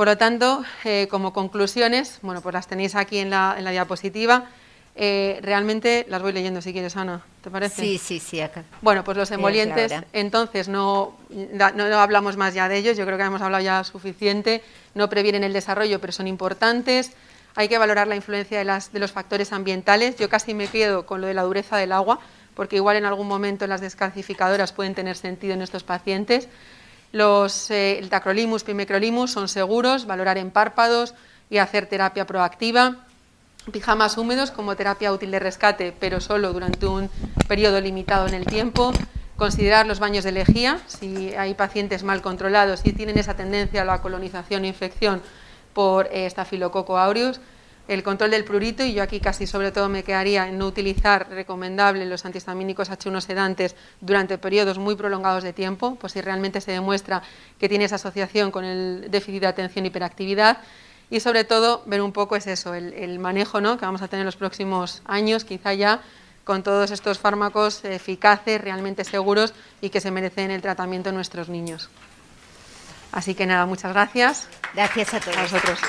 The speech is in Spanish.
Por lo tanto, eh, como conclusiones, bueno, pues las tenéis aquí en la, en la diapositiva. Eh, realmente las voy leyendo si quieres, Ana, ¿te parece? Sí, sí, sí. Acá. Bueno, pues los emolientes, entonces no, no, no, hablamos más ya de ellos, yo creo que hemos hablado ya suficiente, no previenen el desarrollo, pero son importantes. Hay que valorar la influencia de, las, de los factores ambientales. Yo casi me quedo con lo de la dureza del agua, porque igual en algún momento las descalcificadoras pueden tener sentido en estos pacientes. Los, eh, el pimecrolimus son seguros, valorar en párpados y hacer terapia proactiva. Pijamas húmedos como terapia útil de rescate, pero solo durante un periodo limitado en el tiempo. Considerar los baños de lejía, si hay pacientes mal controlados y tienen esa tendencia a la colonización e infección por eh, Staphylococcus aureus el control del prurito, y yo aquí casi sobre todo me quedaría en no utilizar recomendable los antihistamínicos H1 sedantes durante periodos muy prolongados de tiempo, pues si realmente se demuestra que tiene esa asociación con el déficit de atención y hiperactividad. Y sobre todo ver un poco es eso, el, manejo ¿no? que vamos a tener en los próximos años, quizá ya con todos estos fármacos eficaces, realmente seguros y que se merecen el tratamiento de nuestros niños. Así que nada, muchas gracias. Gracias a todos. A vosotros.